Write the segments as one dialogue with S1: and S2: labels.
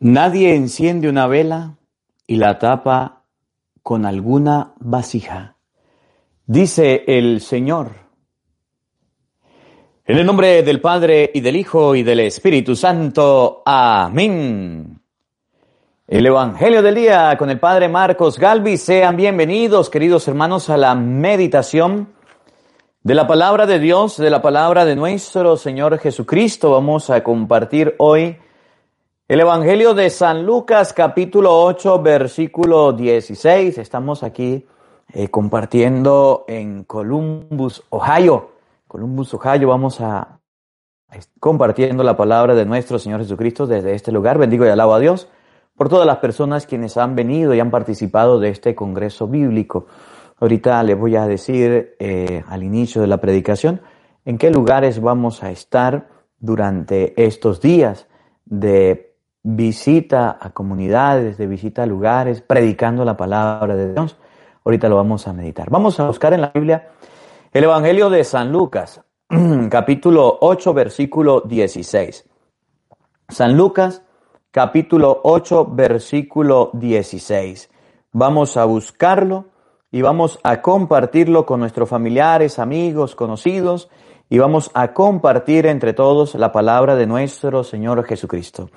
S1: Nadie enciende una vela y la tapa con alguna vasija. Dice el Señor. En el nombre del Padre y del Hijo y del Espíritu Santo. Amén. El Evangelio del día con el Padre Marcos Galvi. Sean bienvenidos, queridos hermanos, a la meditación de la palabra de Dios, de la palabra de nuestro Señor Jesucristo. Vamos a compartir hoy el Evangelio de San Lucas capítulo 8 versículo 16. Estamos aquí eh, compartiendo en Columbus, Ohio. Columbus, Ohio. Vamos a compartiendo la palabra de nuestro Señor Jesucristo desde este lugar. Bendigo y alabo a Dios por todas las personas quienes han venido y han participado de este Congreso Bíblico. Ahorita les voy a decir eh, al inicio de la predicación en qué lugares vamos a estar durante estos días de visita a comunidades, de visita a lugares, predicando la palabra de Dios. Ahorita lo vamos a meditar. Vamos a buscar en la Biblia el Evangelio de San Lucas, capítulo 8, versículo 16. San Lucas, capítulo 8, versículo 16. Vamos a buscarlo y vamos a compartirlo con nuestros familiares, amigos, conocidos, y vamos a compartir entre todos la palabra de nuestro Señor Jesucristo.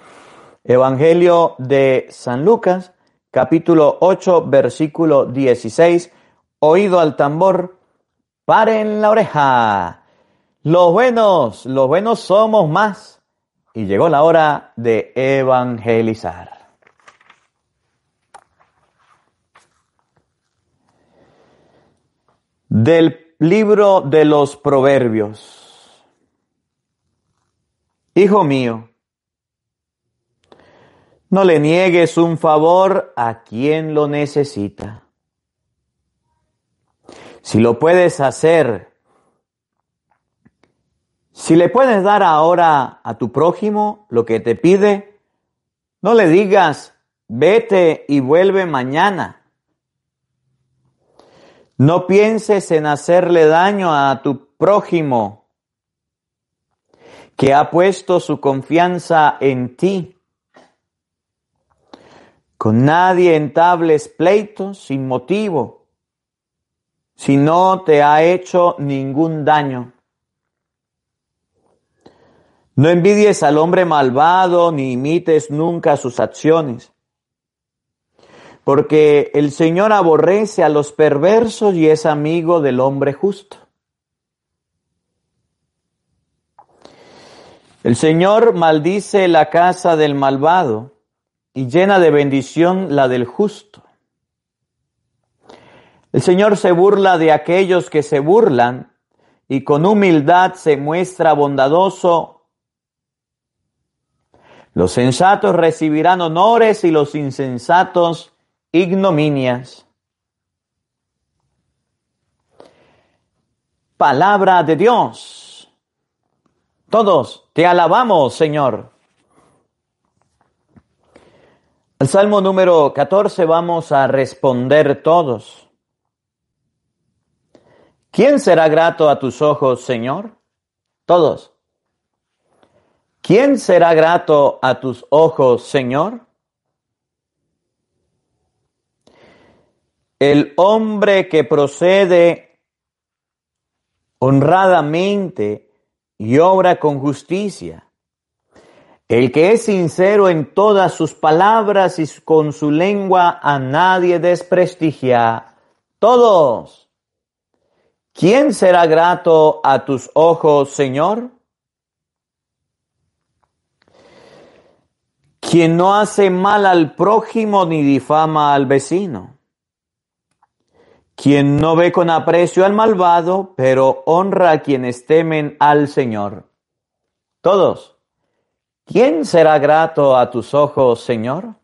S1: Evangelio de San Lucas, capítulo 8, versículo 16. Oído al tambor, paren la oreja. Los buenos, los buenos somos más. Y llegó la hora de evangelizar. Del libro de los proverbios. Hijo mío, no le niegues un favor a quien lo necesita. Si lo puedes hacer, si le puedes dar ahora a tu prójimo lo que te pide, no le digas, vete y vuelve mañana. No pienses en hacerle daño a tu prójimo que ha puesto su confianza en ti. Con nadie entables pleitos sin motivo, si no te ha hecho ningún daño. No envidies al hombre malvado ni imites nunca sus acciones, porque el Señor aborrece a los perversos y es amigo del hombre justo. El Señor maldice la casa del malvado y llena de bendición la del justo. El Señor se burla de aquellos que se burlan y con humildad se muestra bondadoso. Los sensatos recibirán honores y los insensatos ignominias. Palabra de Dios. Todos te alabamos, Señor. Al Salmo número 14 vamos a responder todos. ¿Quién será grato a tus ojos, Señor? Todos. ¿Quién será grato a tus ojos, Señor? El hombre que procede honradamente y obra con justicia el que es sincero en todas sus palabras y con su lengua a nadie desprestigia. Todos. ¿Quién será grato a tus ojos, Señor? Quien no hace mal al prójimo ni difama al vecino. Quien no ve con aprecio al malvado, pero honra a quienes temen al Señor. Todos. ¿Quién será grato a tus ojos, Señor?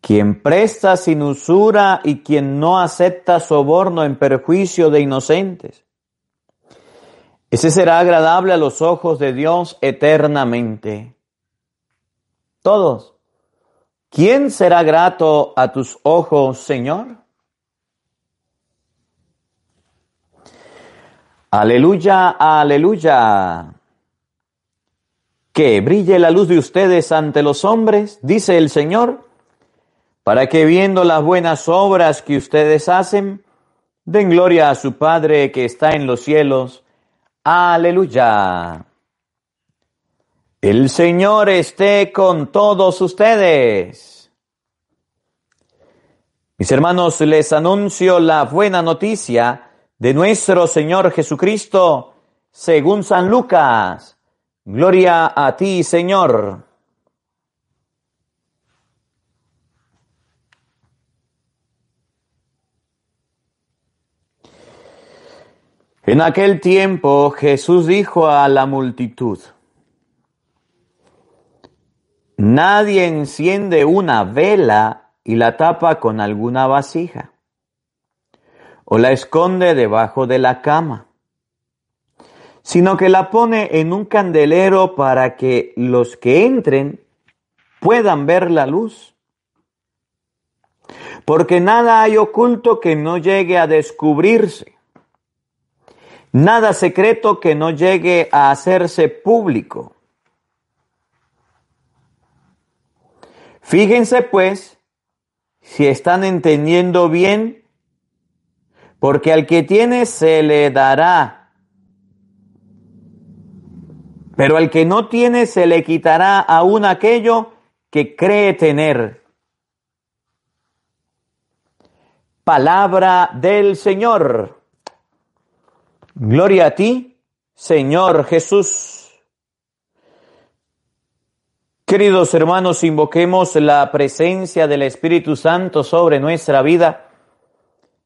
S1: Quien presta sin usura y quien no acepta soborno en perjuicio de inocentes. Ese será agradable a los ojos de Dios eternamente. Todos. ¿Quién será grato a tus ojos, Señor? Aleluya, aleluya. Que brille la luz de ustedes ante los hombres, dice el Señor, para que viendo las buenas obras que ustedes hacen, den gloria a su Padre que está en los cielos. Aleluya. El Señor esté con todos ustedes. Mis hermanos, les anuncio la buena noticia de nuestro Señor Jesucristo según San Lucas. Gloria a ti, Señor. En aquel tiempo Jesús dijo a la multitud, Nadie enciende una vela y la tapa con alguna vasija, o la esconde debajo de la cama sino que la pone en un candelero para que los que entren puedan ver la luz. Porque nada hay oculto que no llegue a descubrirse, nada secreto que no llegue a hacerse público. Fíjense pues si están entendiendo bien, porque al que tiene se le dará pero al que no tiene se le quitará aún aquello que cree tener. Palabra del Señor. Gloria a ti, Señor Jesús. Queridos hermanos, invoquemos la presencia del Espíritu Santo sobre nuestra vida.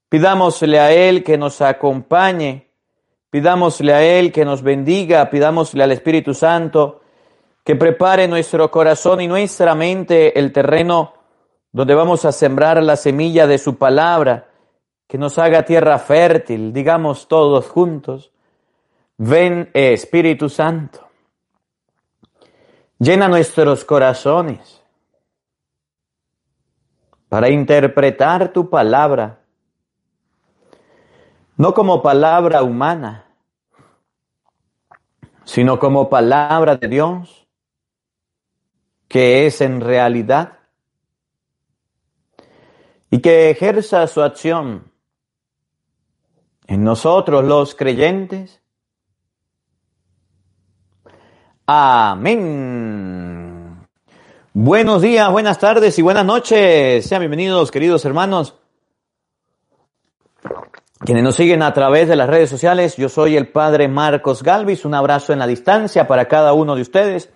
S1: Pidámosle a Él que nos acompañe Pidámosle a Él que nos bendiga, pidámosle al Espíritu Santo que prepare nuestro corazón y nuestra mente el terreno donde vamos a sembrar la semilla de su palabra, que nos haga tierra fértil, digamos todos juntos, ven Espíritu Santo, llena nuestros corazones para interpretar tu palabra no como palabra humana, sino como palabra de Dios, que es en realidad, y que ejerza su acción en nosotros los creyentes. Amén. Buenos días, buenas tardes y buenas noches. Sean bienvenidos, queridos hermanos quienes nos siguen a través de las redes sociales, yo soy el Padre Marcos Galvis, un abrazo en la distancia para cada uno de ustedes.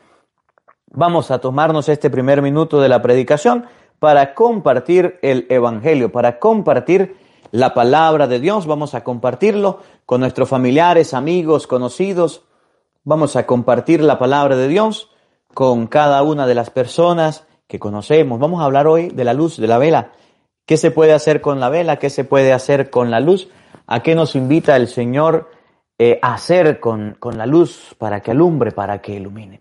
S1: Vamos a tomarnos este primer minuto de la predicación para compartir el Evangelio, para compartir la palabra de Dios. Vamos a compartirlo con nuestros familiares, amigos, conocidos. Vamos a compartir la palabra de Dios con cada una de las personas que conocemos. Vamos a hablar hoy de la luz, de la vela. ¿Qué se puede hacer con la vela? ¿Qué se puede hacer con la luz? ¿A qué nos invita el Señor eh, a hacer con, con la luz para que alumbre, para que ilumine?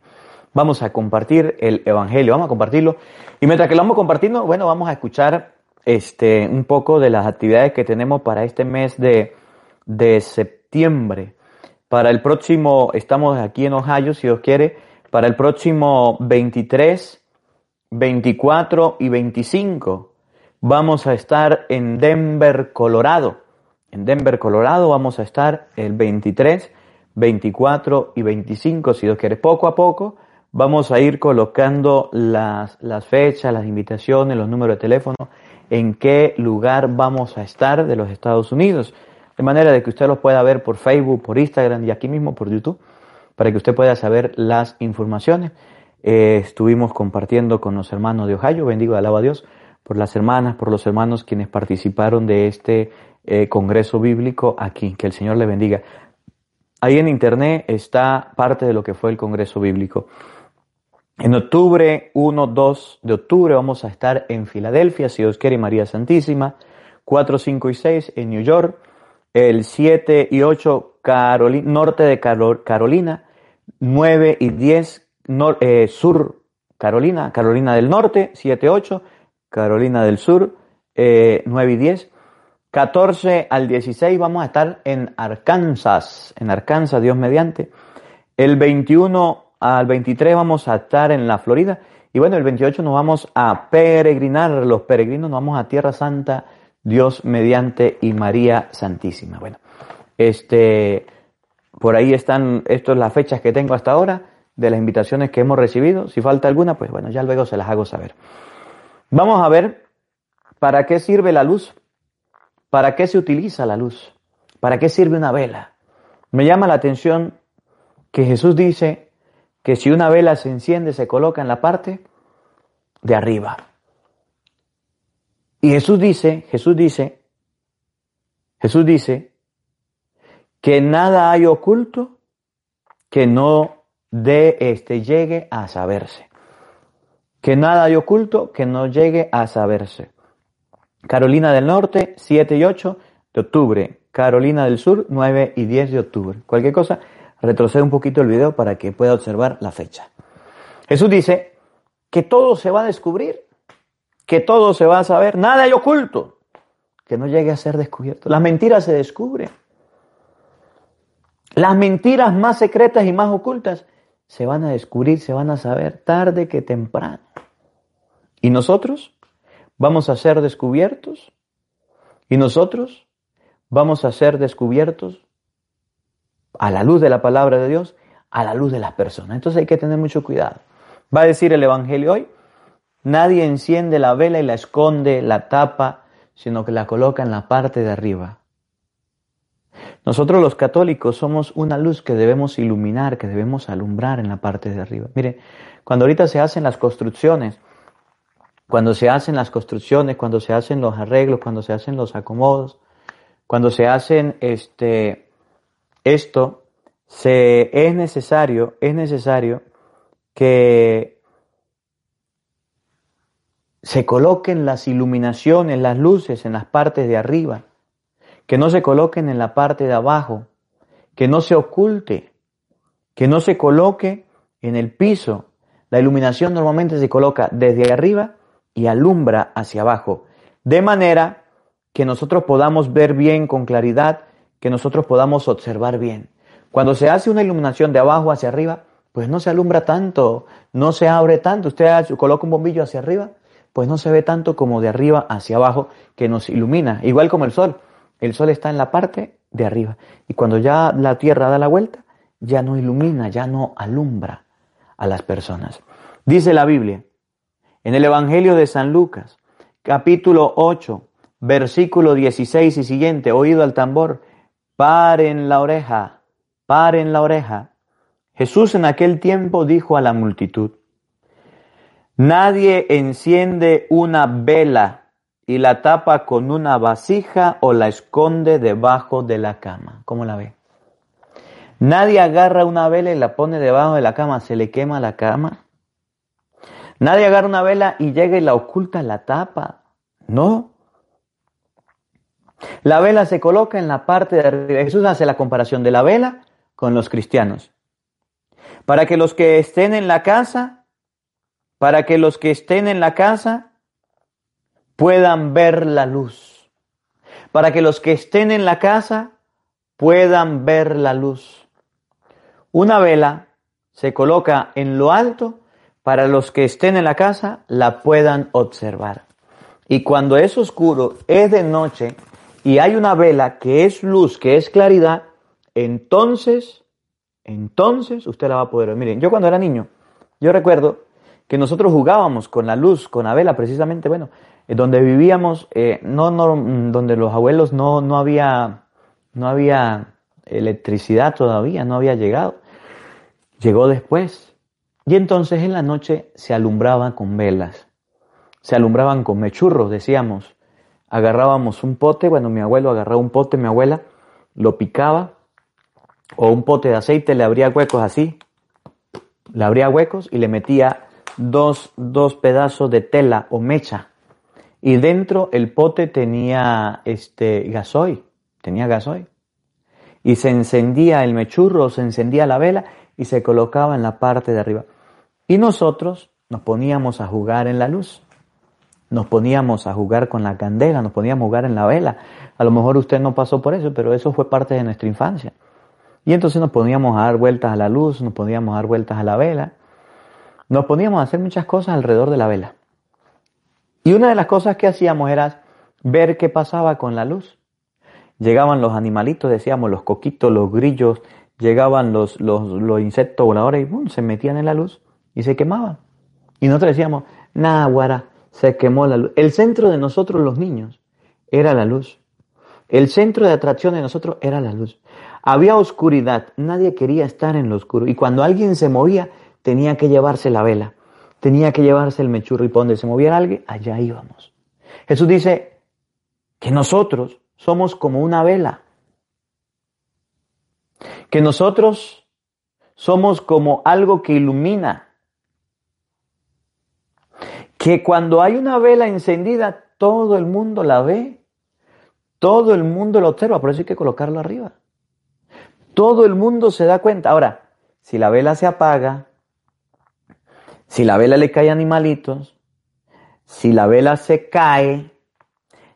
S1: Vamos a compartir el Evangelio, vamos a compartirlo. Y mientras que lo vamos compartiendo, bueno, vamos a escuchar este, un poco de las actividades que tenemos para este mes de, de septiembre. Para el próximo, estamos aquí en Ohio, si Dios quiere, para el próximo 23, 24 y 25 vamos a estar en Denver, Colorado. En Denver, Colorado vamos a estar el 23, 24 y 25, si Dios quiere. Poco a poco vamos a ir colocando las, las fechas, las invitaciones, los números de teléfono, en qué lugar vamos a estar de los Estados Unidos. De manera de que usted los pueda ver por Facebook, por Instagram y aquí mismo por YouTube, para que usted pueda saber las informaciones. Eh, estuvimos compartiendo con los hermanos de Ohio, bendigo, alaba a Dios, por las hermanas, por los hermanos quienes participaron de este eh, Congreso Bíblico aquí. Que el Señor le bendiga. Ahí en internet está parte de lo que fue el Congreso Bíblico. En octubre, 1, 2 de octubre, vamos a estar en Filadelfia, si Dios quiere, María Santísima. 4, 5 y 6 en New York. El 7 y 8, norte de Carolina. 9 y 10, eh, sur Carolina, Carolina del Norte, 7, 8. Carolina del Sur, 9 eh, y 10. 14 al 16 vamos a estar en Arkansas, en Arkansas, Dios mediante. El 21 al 23 vamos a estar en la Florida. Y bueno, el 28 nos vamos a peregrinar, los peregrinos nos vamos a Tierra Santa, Dios mediante y María Santísima. Bueno, este, por ahí están, estas las fechas que tengo hasta ahora de las invitaciones que hemos recibido. Si falta alguna, pues bueno, ya luego se las hago saber. Vamos a ver para qué sirve la luz, para qué se utiliza la luz, para qué sirve una vela. Me llama la atención que Jesús dice que si una vela se enciende, se coloca en la parte de arriba. Y Jesús dice, Jesús dice, Jesús dice que nada hay oculto que no de este llegue a saberse. Que nada hay oculto que no llegue a saberse. Carolina del Norte, 7 y 8 de octubre. Carolina del Sur, 9 y 10 de octubre. Cualquier cosa, retrocede un poquito el video para que pueda observar la fecha. Jesús dice que todo se va a descubrir, que todo se va a saber, nada hay oculto que no llegue a ser descubierto. Las mentiras se descubren. Las mentiras más secretas y más ocultas se van a descubrir, se van a saber tarde que temprano. Y nosotros vamos a ser descubiertos. Y nosotros vamos a ser descubiertos a la luz de la palabra de Dios, a la luz de las personas. Entonces hay que tener mucho cuidado. Va a decir el Evangelio hoy, nadie enciende la vela y la esconde, la tapa, sino que la coloca en la parte de arriba. Nosotros los católicos somos una luz que debemos iluminar, que debemos alumbrar en la parte de arriba. Mire, cuando ahorita se hacen las construcciones, cuando se hacen las construcciones, cuando se hacen los arreglos, cuando se hacen los acomodos, cuando se hacen este esto se, es necesario, es necesario que se coloquen las iluminaciones, las luces en las partes de arriba, que no se coloquen en la parte de abajo, que no se oculte, que no se coloque en el piso. La iluminación normalmente se coloca desde arriba y alumbra hacia abajo, de manera que nosotros podamos ver bien con claridad que nosotros podamos observar bien. Cuando se hace una iluminación de abajo hacia arriba, pues no se alumbra tanto, no se abre tanto. Usted coloca un bombillo hacia arriba, pues no se ve tanto como de arriba hacia abajo que nos ilumina, igual como el sol. El sol está en la parte de arriba y cuando ya la tierra da la vuelta, ya no ilumina, ya no alumbra a las personas. Dice la Biblia en el Evangelio de San Lucas, capítulo 8, versículo 16 y siguiente, oído al tambor, paren la oreja, paren la oreja. Jesús en aquel tiempo dijo a la multitud, Nadie enciende una vela y la tapa con una vasija o la esconde debajo de la cama. ¿Cómo la ve? Nadie agarra una vela y la pone debajo de la cama, se le quema la cama. Nadie agarra una vela y llega y la oculta, la tapa. No. La vela se coloca en la parte de arriba. Jesús hace la comparación de la vela con los cristianos. Para que los que estén en la casa, para que los que estén en la casa puedan ver la luz. Para que los que estén en la casa puedan ver la luz. Una vela se coloca en lo alto para los que estén en la casa la puedan observar. Y cuando es oscuro, es de noche, y hay una vela que es luz, que es claridad, entonces, entonces usted la va a poder ver. Miren, yo cuando era niño, yo recuerdo que nosotros jugábamos con la luz, con la vela, precisamente, bueno, eh, donde vivíamos, eh, no, no, donde los abuelos no, no había, no había electricidad todavía, no había llegado. Llegó después. Y entonces en la noche se alumbraba con velas, se alumbraban con mechurros, decíamos, agarrábamos un pote, bueno, mi abuelo agarraba un pote, mi abuela lo picaba, o un pote de aceite, le abría huecos así, le abría huecos y le metía dos, dos pedazos de tela o mecha. Y dentro el pote tenía este gasoil, tenía gasoil. Y se encendía el mechurro, se encendía la vela y se colocaba en la parte de arriba. Y nosotros nos poníamos a jugar en la luz nos poníamos a jugar con la candela, nos poníamos a jugar en la vela. A lo mejor usted no pasó por eso, pero eso fue parte de nuestra infancia. Y entonces nos poníamos a dar vueltas a la luz, nos poníamos a dar vueltas a la vela, nos poníamos a hacer muchas cosas alrededor de la vela. Y una de las cosas que hacíamos era ver qué pasaba con la luz. Llegaban los animalitos, decíamos, los coquitos, los grillos, llegaban los, los, insectos voladores y se metían en la luz y se quemaban. Y nosotros decíamos, nada, guara, se quemó la luz. El centro de nosotros los niños era la luz. El centro de atracción de nosotros era la luz. Había oscuridad, nadie quería estar en lo oscuro. Y cuando alguien se movía, tenía que llevarse la vela, tenía que llevarse el mechurro y por donde se moviera alguien, allá íbamos. Jesús dice que nosotros somos como una vela, que nosotros somos como algo que ilumina, que cuando hay una vela encendida, todo el mundo la ve, todo el mundo la observa, por eso hay que colocarlo arriba. Todo el mundo se da cuenta. Ahora, si la vela se apaga, si la vela le cae animalitos, si la vela se cae,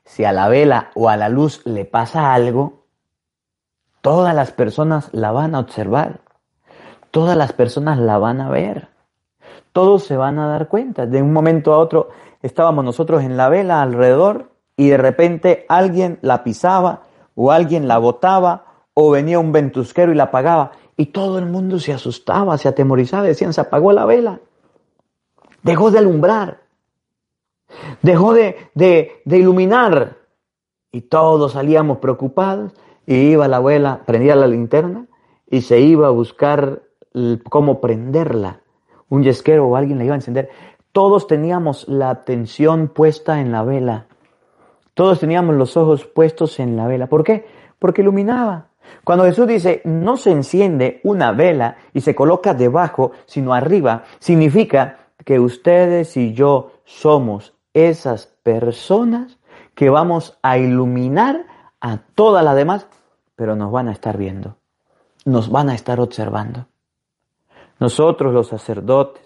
S1: si a la vela o a la luz le pasa algo, todas las personas la van a observar, todas las personas la van a ver, todos se van a dar cuenta. De un momento a otro estábamos nosotros en la vela alrededor y de repente alguien la pisaba o alguien la botaba o venía un ventusquero y la apagaba y todo el mundo se asustaba, se atemorizaba, decían, se apagó la vela, dejó de alumbrar dejó de, de, de iluminar. Y todos salíamos preocupados y iba la abuela, prendía la linterna y se iba a buscar cómo prenderla. Un yesquero o alguien la iba a encender. Todos teníamos la atención puesta en la vela. Todos teníamos los ojos puestos en la vela. ¿Por qué? Porque iluminaba. Cuando Jesús dice, no se enciende una vela y se coloca debajo, sino arriba, significa que ustedes y yo somos esas personas que vamos a iluminar a todas las demás, pero nos van a estar viendo, nos van a estar observando. Nosotros los sacerdotes,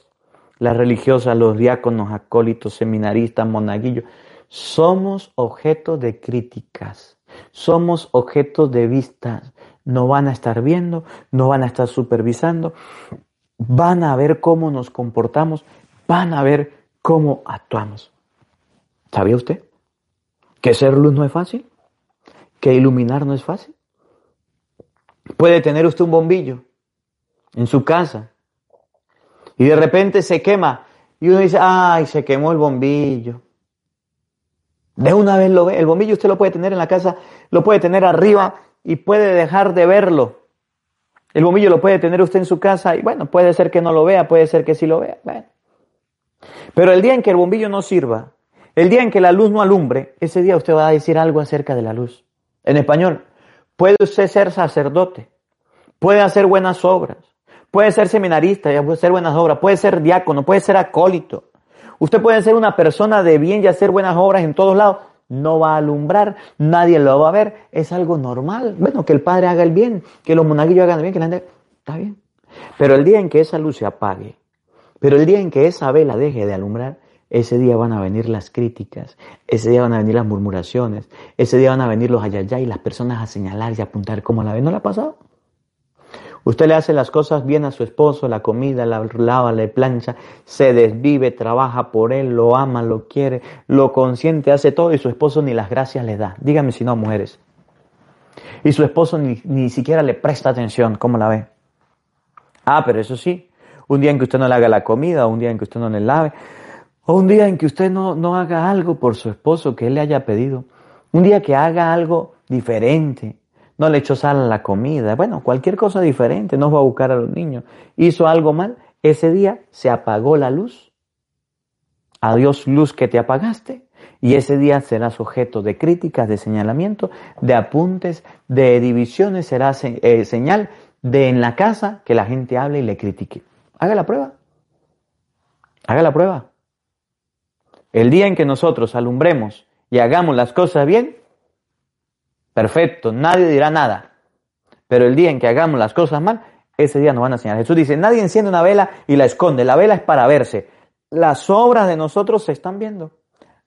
S1: las religiosas, los diáconos, acólitos, seminaristas, monaguillos, somos objeto de críticas, somos objeto de vistas, nos van a estar viendo, nos van a estar supervisando, van a ver cómo nos comportamos, van a ver cómo actuamos. ¿Sabía usted que ser luz no es fácil? ¿Que iluminar no es fácil? Puede tener usted un bombillo en su casa y de repente se quema y uno dice, ay, se quemó el bombillo. De una vez lo ve, el bombillo usted lo puede tener en la casa, lo puede tener arriba y puede dejar de verlo. El bombillo lo puede tener usted en su casa y bueno, puede ser que no lo vea, puede ser que sí lo vea. Pero el día en que el bombillo no sirva, el día en que la luz no alumbre, ese día usted va a decir algo acerca de la luz. En español, puede usted ser sacerdote, puede hacer buenas obras, puede ser seminarista y hacer buenas obras, puede ser diácono, puede ser acólito. Usted puede ser una persona de bien y hacer buenas obras en todos lados. No va a alumbrar, nadie lo va a ver, es algo normal. Bueno, que el padre haga el bien, que los monaguillos hagan el bien, que la gente... Está bien. Pero el día en que esa luz se apague, pero el día en que esa vela deje de alumbrar, ese día van a venir las críticas, ese día van a venir las murmuraciones, ese día van a venir los ayayay y las personas a señalar y apuntar cómo la ven. ¿No le ha pasado? Usted le hace las cosas bien a su esposo, la comida, la lava, le plancha, se desvive, trabaja por él, lo ama, lo quiere, lo consiente, hace todo y su esposo ni las gracias le da. Dígame si no, mujeres. Y su esposo ni, ni siquiera le presta atención, ¿cómo la ve? Ah, pero eso sí, un día en que usted no le haga la comida, un día en que usted no le lave, o un día en que usted no, no haga algo por su esposo que él le haya pedido. Un día que haga algo diferente. No le echó sal a la comida. Bueno, cualquier cosa diferente. No va a buscar a los niños. Hizo algo mal. Ese día se apagó la luz. Adiós luz que te apagaste. Y ese día serás objeto de críticas, de señalamiento, de apuntes, de divisiones. Será eh, señal de en la casa que la gente hable y le critique. Haga la prueba. Haga la prueba. El día en que nosotros alumbremos y hagamos las cosas bien, perfecto, nadie dirá nada. Pero el día en que hagamos las cosas mal, ese día nos van a señalar. Jesús dice, nadie enciende una vela y la esconde. La vela es para verse. Las obras de nosotros se están viendo.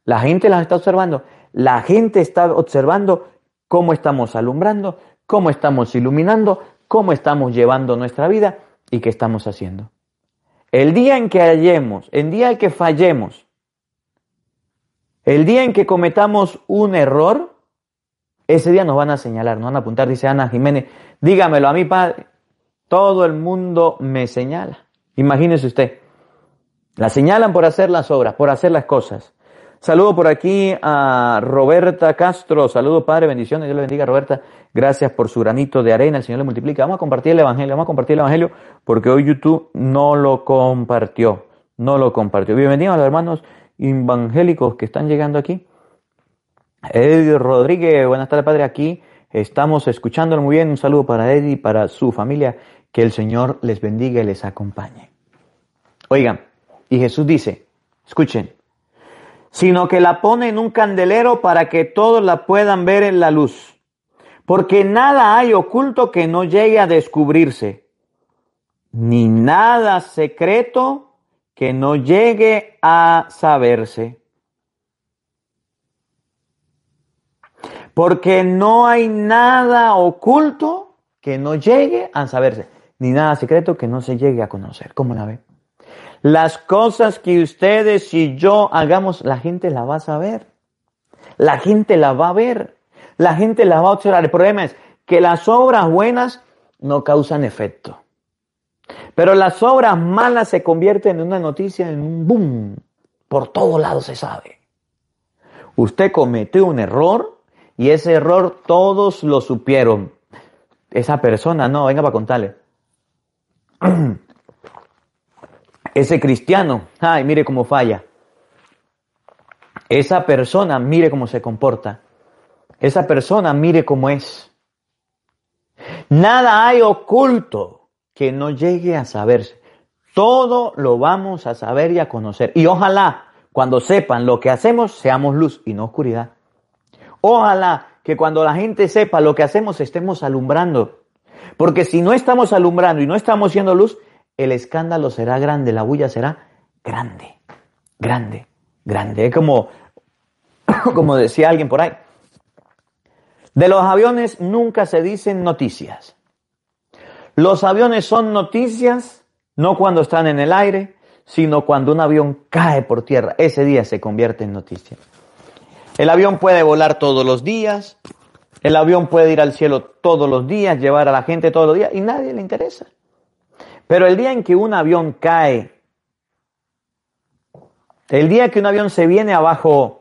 S1: La gente las está observando. La gente está observando cómo estamos alumbrando, cómo estamos iluminando, cómo estamos llevando nuestra vida y qué estamos haciendo. El día en que hallemos, el día en que fallemos, el día en que cometamos un error, ese día nos van a señalar, nos van a apuntar, dice Ana Jiménez, dígamelo a mi padre, todo el mundo me señala. Imagínese usted, la señalan por hacer las obras, por hacer las cosas. Saludo por aquí a Roberta Castro. Saludo, Padre. Bendiciones. Dios le bendiga, Roberta. Gracias por su granito de arena. El Señor le multiplica. Vamos a compartir el Evangelio. Vamos a compartir el Evangelio porque hoy YouTube no lo compartió. No lo compartió. Bienvenidos a los hermanos evangélicos que están llegando aquí. Eddie Rodríguez, buenas tardes, Padre. Aquí estamos escuchándolo muy bien. Un saludo para Eddie y para su familia. Que el Señor les bendiga y les acompañe. Oigan, y Jesús dice, escuchen, sino que la pone en un candelero para que todos la puedan ver en la luz. Porque nada hay oculto que no llegue a descubrirse, ni nada secreto que no llegue a saberse. Porque no hay nada oculto que no llegue a saberse, ni nada secreto que no se llegue a conocer. ¿Cómo la ve? Las cosas que ustedes y yo hagamos, la gente la va a saber. La gente la va a ver. La gente la va a observar. El problema es que las obras buenas no causan efecto. Pero las obras malas se convierten en una noticia, en un boom. Por todos lados se sabe. Usted cometió un error y ese error todos lo supieron. Esa persona, no, venga para contarle. Ese cristiano, ay, mire cómo falla. Esa persona, mire cómo se comporta. Esa persona, mire cómo es. Nada hay oculto que no llegue a saberse. Todo lo vamos a saber y a conocer. Y ojalá, cuando sepan lo que hacemos, seamos luz y no oscuridad. Ojalá que cuando la gente sepa lo que hacemos, estemos alumbrando. Porque si no estamos alumbrando y no estamos siendo luz, el escándalo será grande, la bulla será grande, grande, grande. Es como, como decía alguien por ahí. De los aviones nunca se dicen noticias. Los aviones son noticias no cuando están en el aire, sino cuando un avión cae por tierra. Ese día se convierte en noticia. El avión puede volar todos los días, el avión puede ir al cielo todos los días, llevar a la gente todos los días y nadie le interesa. Pero el día en que un avión cae, el día que un avión se viene abajo,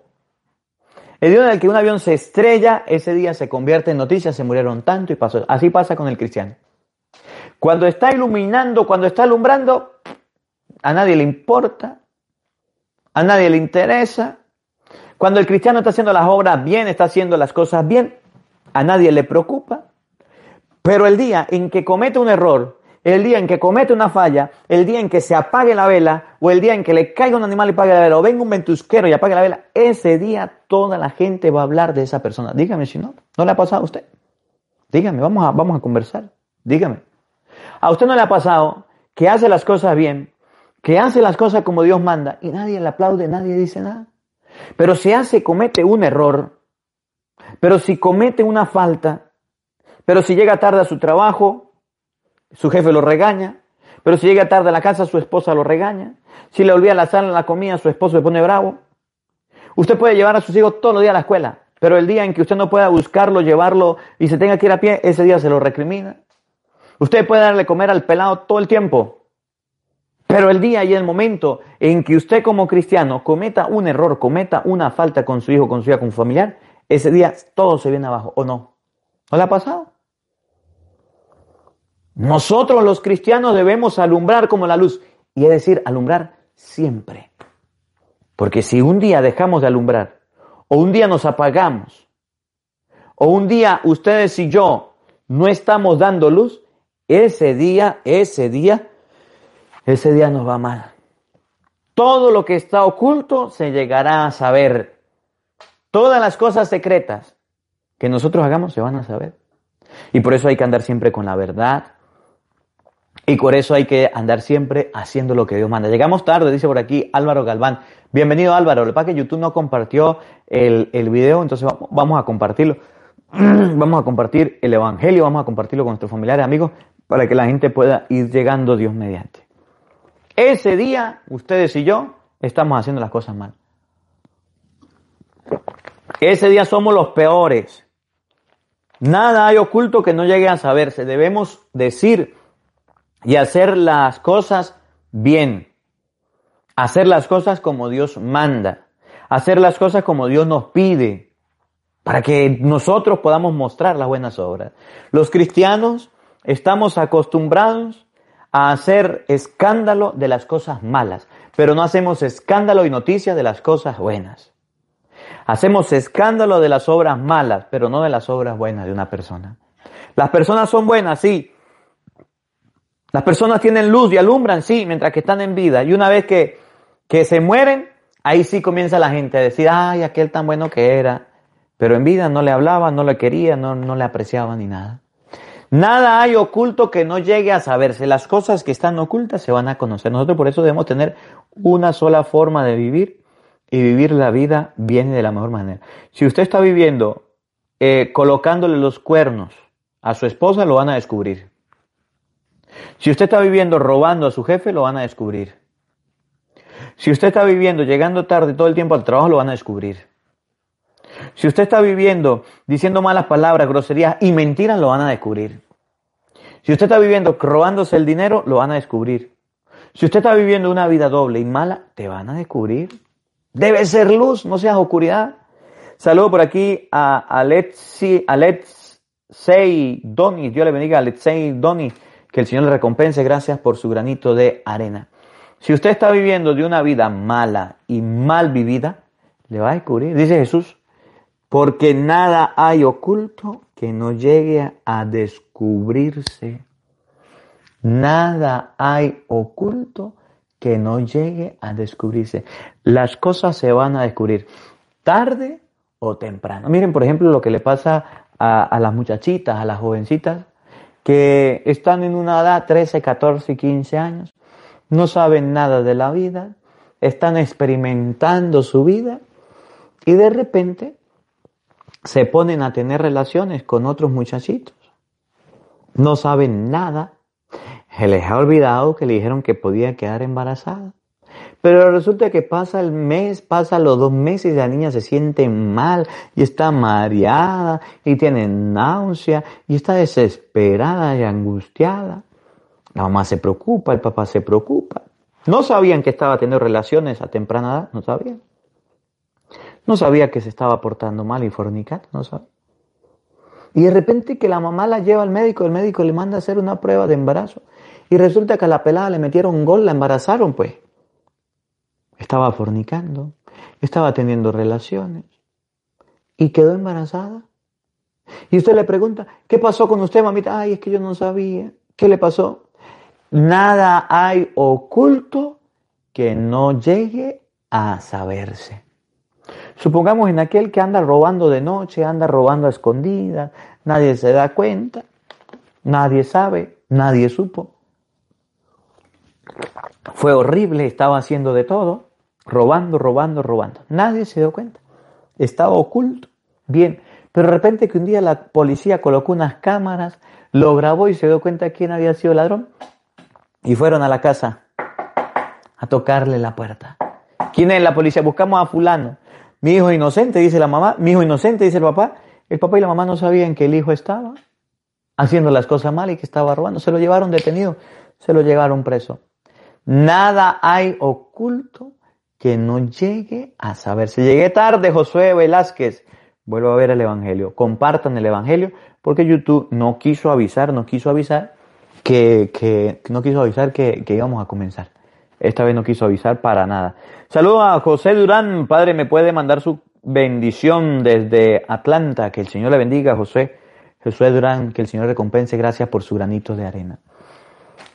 S1: el día en el que un avión se estrella, ese día se convierte en noticia, se murieron tanto y pasó. Así pasa con el cristiano. Cuando está iluminando, cuando está alumbrando, a nadie le importa, a nadie le interesa. Cuando el cristiano está haciendo las obras bien, está haciendo las cosas bien, a nadie le preocupa. Pero el día en que comete un error, el día en que comete una falla, el día en que se apague la vela, o el día en que le caiga un animal y apague la vela, o venga un ventusquero y apague la vela, ese día toda la gente va a hablar de esa persona. Dígame si no, ¿no le ha pasado a usted? Dígame, vamos a, vamos a conversar. Dígame. ¿A usted no le ha pasado que hace las cosas bien, que hace las cosas como Dios manda y nadie le aplaude, nadie dice nada? Pero si hace, comete un error, pero si comete una falta, pero si llega tarde a su trabajo, su jefe lo regaña, pero si llega tarde a la casa, su esposa lo regaña. Si le olvida la sal en la comida, su esposo se pone bravo. Usted puede llevar a sus hijos todos los días a la escuela, pero el día en que usted no pueda buscarlo, llevarlo y se tenga que ir a pie, ese día se lo recrimina. Usted puede darle comer al pelado todo el tiempo, pero el día y el momento en que usted como cristiano cometa un error, cometa una falta con su hijo, con su hija, con su familiar, ese día todo se viene abajo, ¿o no? ¿No le ha pasado? Nosotros los cristianos debemos alumbrar como la luz, y es decir, alumbrar siempre. Porque si un día dejamos de alumbrar, o un día nos apagamos, o un día ustedes y yo no estamos dando luz, ese día, ese día, ese día nos va mal. Todo lo que está oculto se llegará a saber. Todas las cosas secretas que nosotros hagamos se van a saber. Y por eso hay que andar siempre con la verdad, y por eso hay que andar siempre haciendo lo que Dios manda. Llegamos tarde, dice por aquí Álvaro Galván. Bienvenido Álvaro. Lo que que YouTube no compartió el, el video, entonces vamos a compartirlo. vamos a compartir el Evangelio, vamos a compartirlo con nuestros familiares, amigos, para que la gente pueda ir llegando Dios mediante. Ese día, ustedes y yo estamos haciendo las cosas mal. Ese día somos los peores. Nada hay oculto que no llegue a saberse. Debemos decir y hacer las cosas bien. Hacer las cosas como Dios manda. Hacer las cosas como Dios nos pide. Para que nosotros podamos mostrar las buenas obras. Los cristianos estamos acostumbrados a hacer escándalo de las cosas malas, pero no hacemos escándalo y noticia de las cosas buenas. Hacemos escándalo de las obras malas, pero no de las obras buenas de una persona. Las personas son buenas, sí. Las personas tienen luz y alumbran, sí, mientras que están en vida. Y una vez que, que se mueren, ahí sí comienza la gente a decir, ay, aquel tan bueno que era. Pero en vida no le hablaba, no le quería, no, no le apreciaba ni nada. Nada hay oculto que no llegue a saberse. Las cosas que están ocultas se van a conocer. Nosotros por eso debemos tener una sola forma de vivir y vivir la vida bien de la mejor manera. Si usted está viviendo eh, colocándole los cuernos a su esposa, lo van a descubrir. Si usted está viviendo robando a su jefe, lo van a descubrir. Si usted está viviendo llegando tarde todo el tiempo al trabajo, lo van a descubrir. Si usted está viviendo diciendo malas palabras, groserías y mentiras, lo van a descubrir. Si usted está viviendo robándose el dinero, lo van a descubrir. Si usted está viviendo una vida doble y mala, te van a descubrir. Debe ser luz, no seas oscuridad. Saludo por aquí a Alexei, Alexei Doni. Dios le bendiga a Alexei Doni. Que el Señor le recompense. Gracias por su granito de arena. Si usted está viviendo de una vida mala y mal vivida, le va a descubrir. Dice Jesús, porque nada hay oculto que no llegue a descubrirse. Nada hay oculto que no llegue a descubrirse. Las cosas se van a descubrir tarde o temprano. Miren, por ejemplo, lo que le pasa a, las muchachitas, a las jovencitas, que están en una edad 13, 14 y 15 años, no saben nada de la vida, están experimentando su vida y de repente se ponen a tener relaciones con otros muchachitos. No saben nada. Se les ha olvidado que le dijeron que podía quedar embarazada. Pero resulta que pasa el mes, pasa los dos meses y la niña se siente mal y está mareada y tiene náusea y está desesperada y angustiada. La mamá se preocupa, el papá se preocupa. No sabían que estaba teniendo relaciones a temprana edad, no sabían. No sabía que se estaba portando mal y fornicando, no sabía. Y de repente que la mamá la lleva al médico, el médico le manda a hacer una prueba de embarazo. Y resulta que a la pelada le metieron gol, la embarazaron pues. Estaba fornicando, estaba teniendo relaciones y quedó embarazada. Y usted le pregunta, ¿qué pasó con usted, mamita? Ay, es que yo no sabía. ¿Qué le pasó? Nada hay oculto que no llegue a saberse. Supongamos en aquel que anda robando de noche, anda robando a escondidas, nadie se da cuenta, nadie sabe, nadie supo. Fue horrible, estaba haciendo de todo, robando, robando, robando. Nadie se dio cuenta. Estaba oculto. Bien, pero de repente que un día la policía colocó unas cámaras, lo grabó y se dio cuenta quién había sido ladrón. Y fueron a la casa a tocarle la puerta. ¿Quién es la policía? Buscamos a fulano. Mi hijo inocente, dice la mamá. Mi hijo inocente, dice el papá. El papá y la mamá no sabían que el hijo estaba haciendo las cosas mal y que estaba robando. Se lo llevaron detenido, se lo llevaron preso. Nada hay oculto que no llegue a saber. Si llegué tarde, Josué Velázquez, vuelvo a ver el Evangelio. Compartan el Evangelio porque YouTube no quiso avisar, no quiso avisar que, que no quiso avisar que, que íbamos a comenzar. Esta vez no quiso avisar para nada. Saludo a José Durán. Padre, me puede mandar su bendición desde Atlanta. Que el Señor le bendiga, José. José Durán, que el Señor recompense. Gracias por su granito de arena.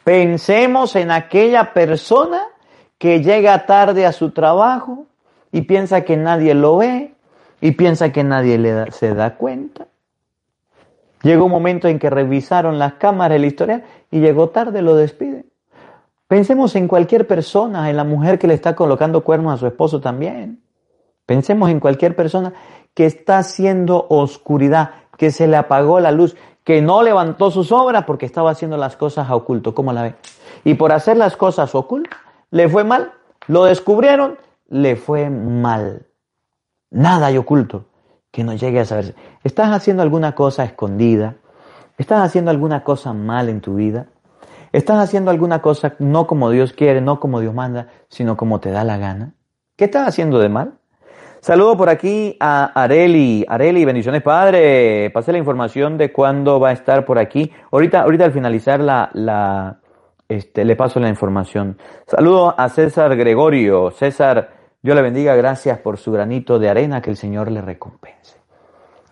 S1: Pensemos en aquella persona que llega tarde a su trabajo y piensa que nadie lo ve y piensa que nadie le se da cuenta. Llegó un momento en que revisaron las cámaras de la historia y llegó tarde, lo despiden. Pensemos en cualquier persona, en la mujer que le está colocando cuernos a su esposo también. Pensemos en cualquier persona que está haciendo oscuridad, que se le apagó la luz, que no levantó sus obras porque estaba haciendo las cosas a oculto. ¿Cómo la ve? Y por hacer las cosas ocultas, le fue mal. Lo descubrieron, le fue mal. Nada hay oculto que no llegue a saberse. ¿Estás haciendo alguna cosa escondida? ¿Estás haciendo alguna cosa mal en tu vida? ¿Estás haciendo alguna cosa no como Dios quiere, no como Dios manda, sino como te da la gana? ¿Qué estás haciendo de mal? Saludo por aquí a Areli. Areli, bendiciones padre. Pase la información de cuándo va a estar por aquí. Ahorita, ahorita al finalizar la, este, le paso la información. Saludo a César Gregorio. César, Dios le bendiga. Gracias por su granito de arena. Que el Señor le recompense.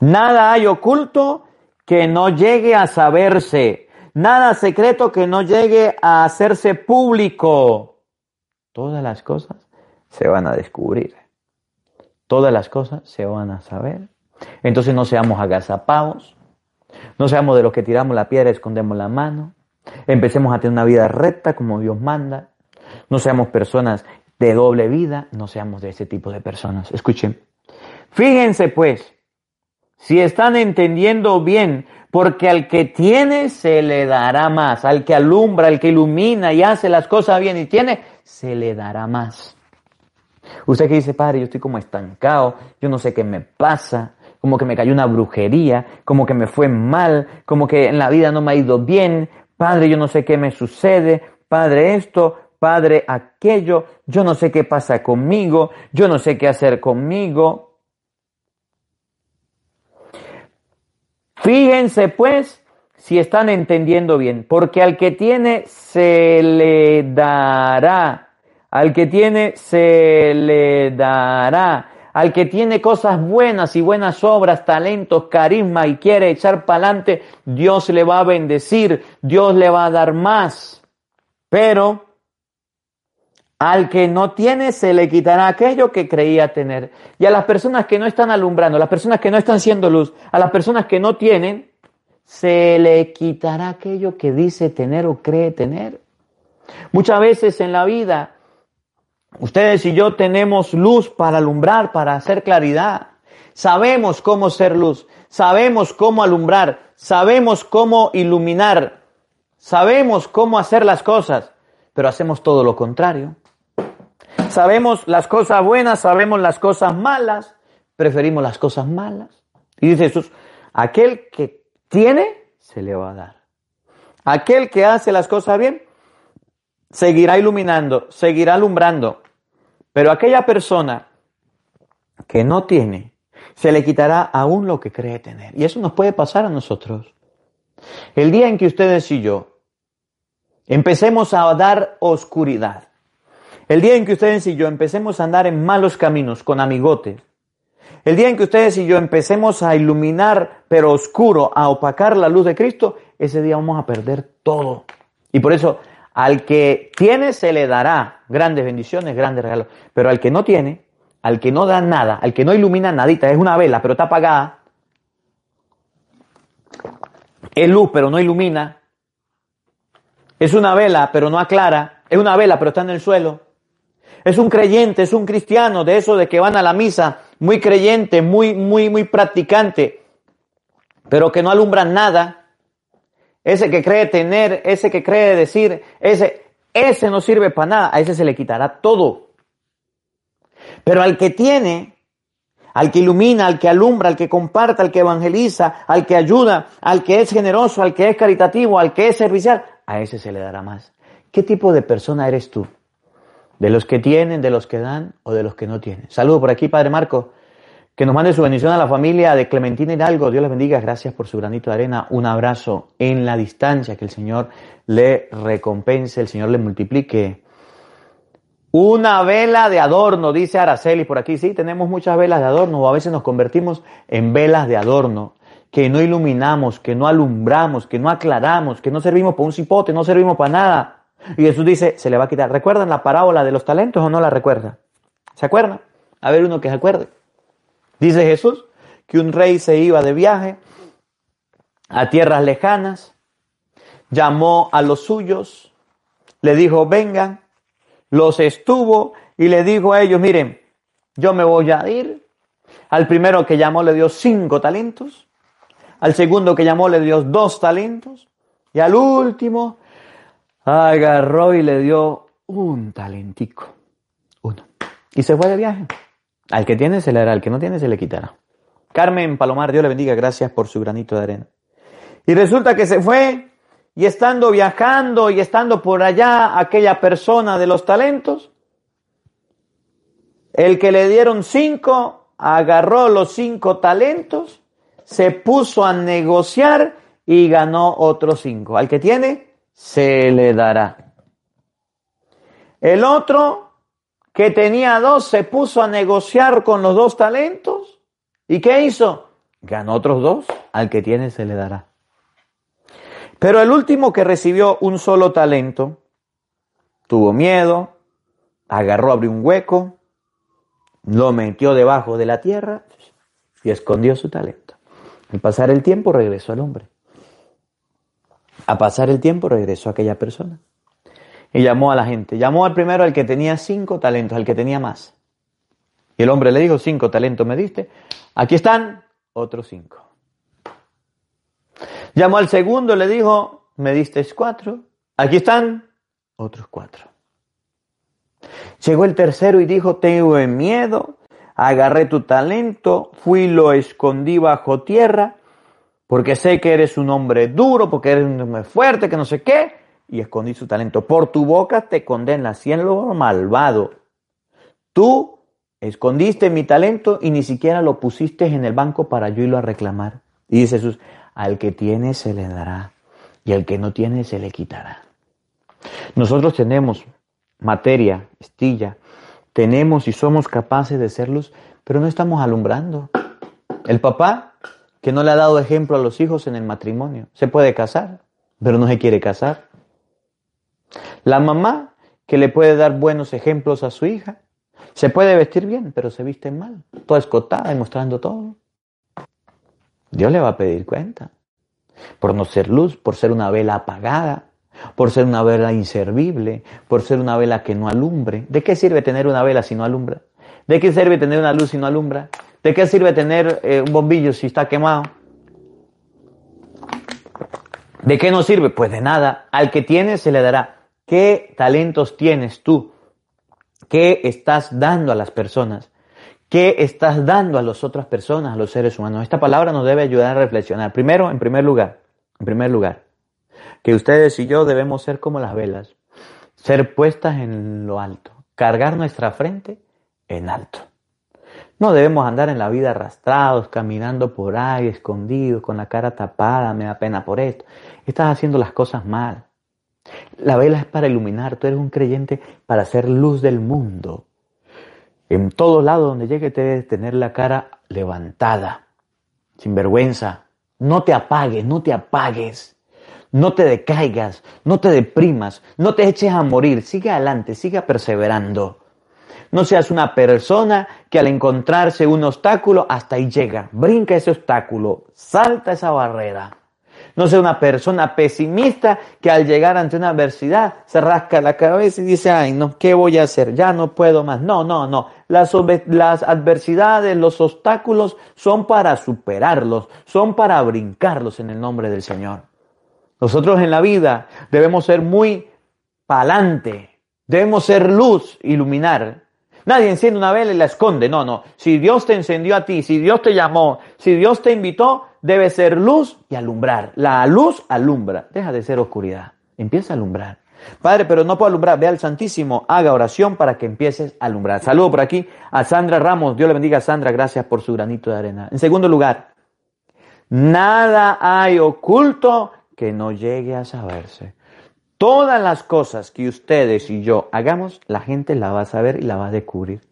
S1: Nada hay oculto que no llegue a saberse. Nada secreto que no llegue a hacerse público. Todas las cosas se van a descubrir. Todas las cosas se van a saber. Entonces no seamos agazapados. No seamos de los que tiramos la piedra y escondemos la mano. Empecemos a tener una vida recta como Dios manda. No seamos personas de doble vida. No seamos de ese tipo de personas. Escuchen. Fíjense pues, si están entendiendo bien porque al que tiene se le dará más, al que alumbra, al que ilumina y hace las cosas bien y tiene, se le dará más. Usted que dice, padre, yo estoy como estancado, yo no sé qué me pasa, como que me cayó una brujería, como que me fue mal, como que en la vida no me ha ido bien, padre, yo no sé qué me sucede, padre esto, padre aquello, yo no sé qué pasa conmigo, yo no sé qué hacer conmigo. Fíjense pues si están entendiendo bien, porque al que tiene se le dará, al que tiene se le dará, al que tiene cosas buenas y buenas obras, talentos, carisma y quiere echar para adelante, Dios le va a bendecir, Dios le va a dar más. Pero al que no tiene se le quitará aquello que creía tener. Y a las personas que no están alumbrando, a las personas que no están siendo luz, a las personas que no tienen, se le quitará aquello que dice tener o cree tener. Muchas veces en la vida, ustedes y yo tenemos luz para alumbrar, para hacer claridad. Sabemos cómo ser luz, sabemos cómo alumbrar, sabemos cómo iluminar, sabemos cómo hacer las cosas, pero hacemos todo lo contrario. Sabemos las cosas buenas, sabemos las cosas malas, preferimos las cosas malas. Y dice Jesús, aquel que tiene, se le va a dar. Aquel que hace las cosas bien, seguirá iluminando, seguirá alumbrando. Pero aquella persona que no tiene, se le quitará aún lo que cree tener. Y eso nos puede pasar a nosotros. El día en que ustedes y yo empecemos a dar oscuridad, el día en que ustedes y yo empecemos a andar en malos caminos con amigotes, el día en que ustedes y yo empecemos a iluminar, pero oscuro, a opacar la luz de Cristo, ese día vamos a perder todo. Y por eso, al que tiene se le dará grandes bendiciones, grandes regalos. Pero al que no tiene, al que no da nada, al que no ilumina nadita, es una vela, pero está apagada, es luz, pero no ilumina, es una vela, pero no aclara, es una vela, pero está en el suelo, es un creyente, es un cristiano, de eso de que van a la misa, muy creyente, muy, muy, muy practicante, pero que no alumbran nada. Ese que cree tener, ese que cree decir, ese, ese no sirve para nada, a ese se le quitará todo. Pero al que tiene, al que ilumina, al que alumbra, al que comparta, al que evangeliza, al que ayuda, al que es generoso, al que es caritativo, al que es servicial, a ese se le dará más. ¿Qué tipo de persona eres tú? de los que tienen, de los que dan o de los que no tienen. Saludo por aquí, Padre Marco, que nos mande su bendición a la familia de Clementina Hidalgo. Dios les bendiga, gracias por su granito de arena. Un abrazo en la distancia, que el Señor le recompense, el Señor le multiplique. Una vela de adorno, dice Araceli por aquí. Sí, tenemos muchas velas de adorno, o a veces nos convertimos en velas de adorno, que no iluminamos, que no alumbramos, que no aclaramos, que no servimos para un cipote, no servimos para nada. Y Jesús dice, se le va a quitar. ¿Recuerdan la parábola de los talentos o no la recuerda? ¿Se acuerdan? A ver uno que se acuerde. Dice Jesús que un rey se iba de viaje a tierras lejanas, llamó a los suyos, le dijo, vengan, los estuvo y le dijo a ellos, miren, yo me voy a ir. Al primero que llamó le dio cinco talentos, Al segundo que llamó le dio dos talentos. Y al último agarró y le dio un talentico. Uno. Y se fue de viaje. Al que tiene se le dará, al que no tiene se le quitará. Carmen Palomar, Dios le bendiga, gracias por su granito de arena. Y resulta que se fue y estando viajando y estando por allá aquella persona de los talentos, el que le dieron cinco, agarró los cinco talentos, se puso a negociar y ganó otros cinco. Al que tiene, se le dará. El otro, que tenía dos, se puso a negociar con los dos talentos. ¿Y qué hizo? Ganó otros dos. Al que tiene, se le dará. Pero el último que recibió un solo talento, tuvo miedo, agarró, abrió un hueco, lo metió debajo de la tierra y escondió su talento. Al pasar el tiempo regresó al hombre. A pasar el tiempo regresó aquella persona. Y llamó a la gente. Llamó al primero al que tenía cinco talentos, al que tenía más. Y el hombre le dijo, cinco talentos me diste. Aquí están otros cinco. Llamó al segundo, le dijo, me diste cuatro, aquí están otros cuatro. Llegó el tercero y dijo, tengo miedo, agarré tu talento, fui y lo escondí bajo tierra, porque sé que eres un hombre duro, porque eres un hombre fuerte, que no sé qué, y escondí su talento. Por tu boca te condena, siendo malvado. Tú escondiste mi talento y ni siquiera lo pusiste en el banco para yo irlo a reclamar. Y dice Jesús, al que tiene se le dará y al que no tiene se le quitará. Nosotros tenemos materia, estilla, tenemos y somos capaces de serlos, pero no estamos alumbrando. El papá que no le ha dado ejemplo a los hijos en el matrimonio, se puede casar, pero no se quiere casar. La mamá que le puede dar buenos ejemplos a su hija, se puede vestir bien, pero se viste mal, toda escotada y mostrando todo. Dios le va a pedir cuenta. Por no ser luz, por ser una vela apagada, por ser una vela inservible, por ser una vela que no alumbre. ¿De qué sirve tener una vela si no alumbra? ¿De qué sirve tener una luz si no alumbra? ¿De qué sirve tener eh, un bombillo si está quemado? ¿De qué no sirve? Pues de nada. Al que tiene se le dará. ¿Qué talentos tienes tú? ¿Qué estás dando a las personas? ¿Qué estás dando a las otras personas, a los seres humanos? Esta palabra nos debe ayudar a reflexionar. Primero, en primer lugar, en primer lugar, que ustedes y yo debemos ser como las velas, ser puestas en lo alto, cargar nuestra frente en alto. No debemos andar en la vida arrastrados, caminando por ahí, escondidos, con la cara tapada, me da pena por esto. Estás haciendo las cosas mal. La vela es para iluminar, tú eres un creyente para ser luz del mundo. En todo lado donde llegue te debes tener la cara levantada, sin vergüenza. No te apagues, no te apagues. No te decaigas, no te deprimas, no te eches a morir. Sigue adelante, siga perseverando. No seas una persona que al encontrarse un obstáculo hasta ahí llega. Brinca ese obstáculo, salta esa barrera. No sea una persona pesimista que al llegar ante una adversidad se rasca la cabeza y dice, ay, no, ¿qué voy a hacer? Ya no puedo más. No, no, no. Las, las adversidades, los obstáculos son para superarlos, son para brincarlos en el nombre del Señor. Nosotros en la vida debemos ser muy palante, debemos ser luz, iluminar. Nadie enciende una vela y la esconde. No, no. Si Dios te encendió a ti, si Dios te llamó, si Dios te invitó, debe ser luz y alumbrar. La luz alumbra, deja de ser oscuridad, empieza a alumbrar. Padre, pero no puedo alumbrar, ve al Santísimo, haga oración para que empieces a alumbrar. Saludo por aquí a Sandra Ramos, Dios le bendiga a Sandra, gracias por su granito de arena. En segundo lugar, nada hay oculto que no llegue a saberse. Todas las cosas que ustedes y yo hagamos, la gente la va a saber y la va a descubrir.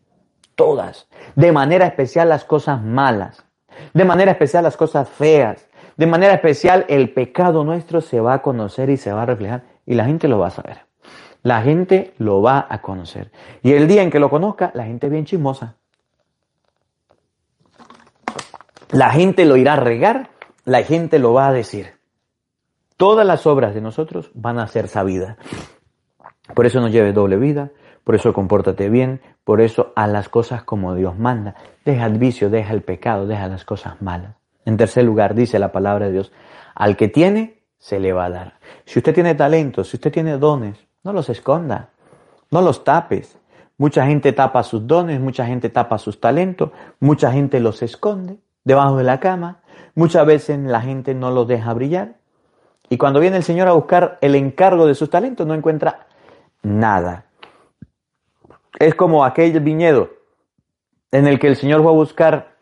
S1: Todas. De manera especial las cosas malas. De manera especial las cosas feas. De manera especial el pecado nuestro se va a conocer y se va a reflejar y la gente lo va a saber. La gente lo va a conocer. Y el día en que lo conozca, la gente bien chismosa. La gente lo irá a regar, la gente lo va a decir. Todas las obras de nosotros van a ser sabidas. Por eso no lleves doble vida, por eso compórtate bien, por eso haz las cosas como Dios manda. Deja el vicio, deja el pecado, deja las cosas malas. En tercer lugar, dice la palabra de Dios, al que tiene, se le va a dar. Si usted tiene talentos, si usted tiene dones, no los esconda, no los tapes. Mucha gente tapa sus dones, mucha gente tapa sus talentos, mucha gente los esconde debajo de la cama, muchas veces la gente no los deja brillar. Y cuando viene el Señor a buscar el encargo de sus talentos, no encuentra nada. Es como aquel viñedo en el que el Señor fue a buscar,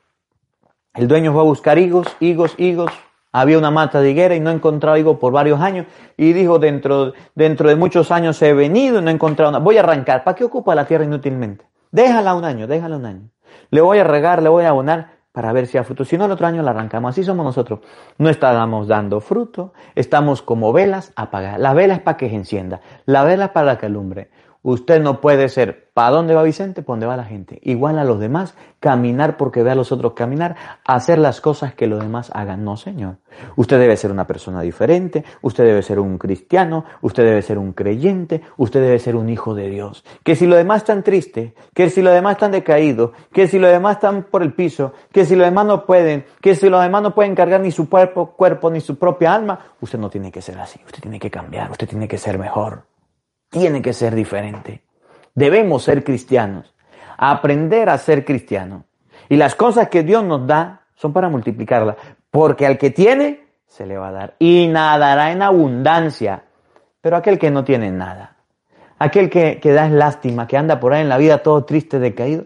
S1: el dueño fue a buscar higos, higos, higos. Había una mata de higuera y no encontraba higos por varios años. Y dijo, dentro, dentro de muchos años he venido y no he encontrado nada. Voy a arrancar. ¿Para qué ocupa la tierra inútilmente? Déjala un año, déjala un año. Le voy a regar, le voy a abonar para ver si da fruto. Si no, el otro año la arrancamos. Así somos nosotros. No estamos dando fruto, estamos como velas apagadas. La vela es para que se encienda, la vela es para que alumbre. Usted no puede ser, ¿para dónde va Vicente? ¿Para dónde va la gente? Igual a los demás, caminar porque ve a los otros caminar, hacer las cosas que los demás hagan. No, señor. Usted debe ser una persona diferente, usted debe ser un cristiano, usted debe ser un creyente, usted debe ser un hijo de Dios. Que si los demás están tristes, que si los demás están decaídos, que si los demás están por el piso, que si los demás no pueden, que si los demás no pueden cargar ni su cuerpo, cuerpo ni su propia alma, usted no tiene que ser así, usted tiene que cambiar, usted tiene que ser mejor tiene que ser diferente. Debemos ser cristianos, aprender a ser cristianos. Y las cosas que Dios nos da son para multiplicarlas, porque al que tiene, se le va a dar. Y nadará en abundancia. Pero aquel que no tiene nada, aquel que, que da lástima, que anda por ahí en la vida todo triste, decaído,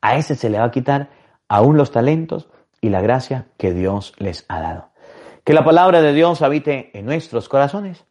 S1: a ese se le va a quitar aún los talentos y la gracia que Dios les ha dado. Que la palabra de Dios habite en nuestros corazones.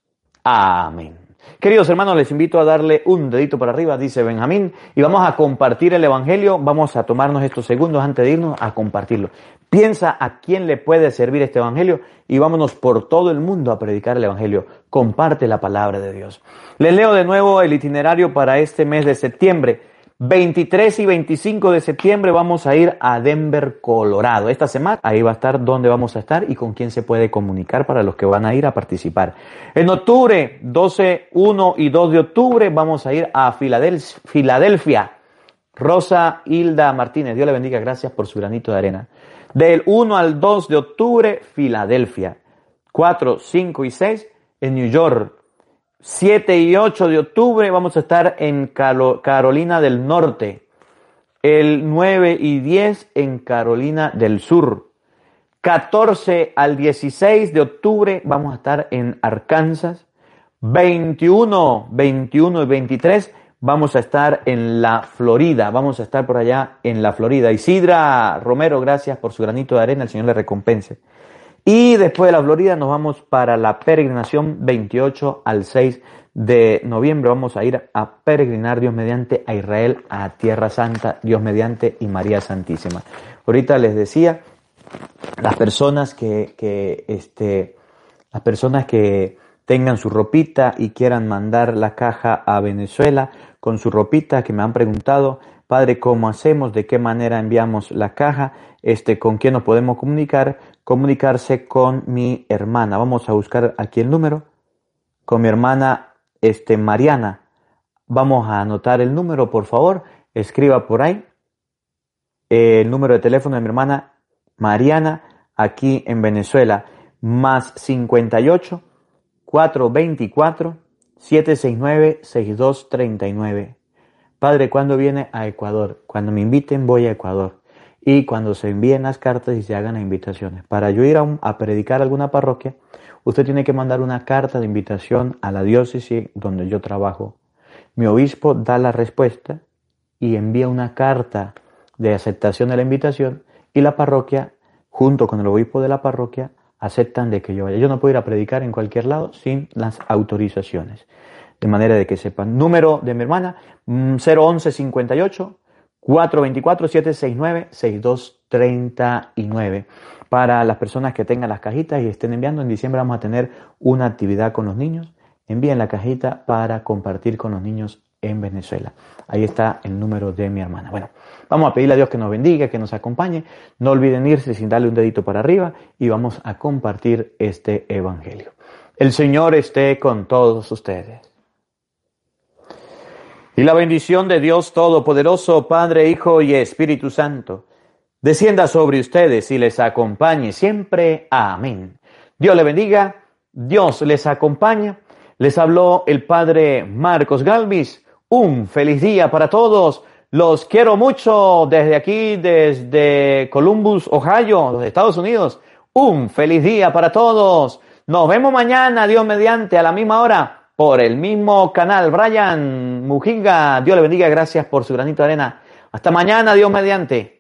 S1: Amén. Queridos hermanos, les invito a darle un dedito para arriba, dice Benjamín, y vamos a compartir el Evangelio. Vamos a tomarnos estos segundos antes de irnos a compartirlo. Piensa a quién le puede servir este Evangelio y vámonos por todo el mundo a predicar el Evangelio. Comparte la palabra de Dios. Les leo de nuevo el itinerario para este mes de septiembre. 23 y 25 de septiembre vamos a ir a Denver, Colorado. Esta semana ahí va a estar dónde vamos a estar y con quién se puede comunicar para los que van a ir a participar. En octubre, 12, 1 y 2 de octubre vamos a ir a Filadelfia. Rosa Hilda Martínez, Dios le bendiga, gracias por su granito de arena. Del 1 al 2 de octubre, Filadelfia. 4, 5 y 6 en New York. 7 y 8 de octubre vamos a estar en Carolina del Norte. El 9 y 10 en Carolina del Sur. 14 al 16 de octubre vamos a estar en Arkansas. 21, 21 y 23 vamos a estar en la Florida. Vamos a estar por allá en la Florida. Isidra Romero, gracias por su granito de arena. El Señor le recompense. Y después de la Florida nos vamos para la peregrinación 28 al 6 de noviembre. Vamos a ir a peregrinar Dios mediante a Israel, a Tierra Santa, Dios mediante y María Santísima. Ahorita les decía, las personas que, que este, las personas que tengan su ropita y quieran mandar la caja a Venezuela con su ropita, que me han preguntado, Padre, ¿cómo hacemos? ¿De qué manera enviamos la caja? Este, ¿Con quién nos podemos comunicar? Comunicarse con mi hermana. Vamos a buscar aquí el número. Con mi hermana este, Mariana. Vamos a anotar el número, por favor. Escriba por ahí. El número de teléfono de mi hermana Mariana, aquí en Venezuela. Más 58 424 769 6239. Padre, ¿cuándo viene a Ecuador? Cuando me inviten voy a Ecuador. Y cuando se envíen las cartas y se hagan las invitaciones. Para yo ir a, predicar a alguna parroquia, usted tiene que mandar una carta de invitación a la diócesis donde yo trabajo. Mi obispo da la respuesta y envía una carta de aceptación de la invitación y la parroquia, junto con el obispo de la parroquia, aceptan de que yo vaya. Yo no puedo ir a predicar en cualquier lado sin las autorizaciones de manera de que sepan. Número de mi hermana, 011 58 424 769 6239. Para las personas que tengan las cajitas y estén enviando, en diciembre vamos a tener una actividad con los niños. Envíen la cajita para compartir con los niños en Venezuela. Ahí está el número de mi hermana. Bueno, vamos a pedirle a Dios que nos bendiga, que nos acompañe. No olviden irse sin darle un dedito para arriba y vamos a compartir este evangelio. El Señor esté con todos ustedes. Y la bendición de Dios Todopoderoso, Padre, Hijo y Espíritu Santo, descienda sobre ustedes y les acompañe siempre. Amén. Dios le bendiga, Dios les acompaña. Les habló el Padre Marcos Galvis. Un feliz día para todos. Los quiero mucho desde aquí, desde Columbus, Ohio, los Estados Unidos. Un feliz día para todos. Nos vemos mañana, Dios mediante, a la misma hora, por el mismo canal. Brian Mujinga, Dios le bendiga, gracias por su granito de arena. Hasta mañana, Dios mediante.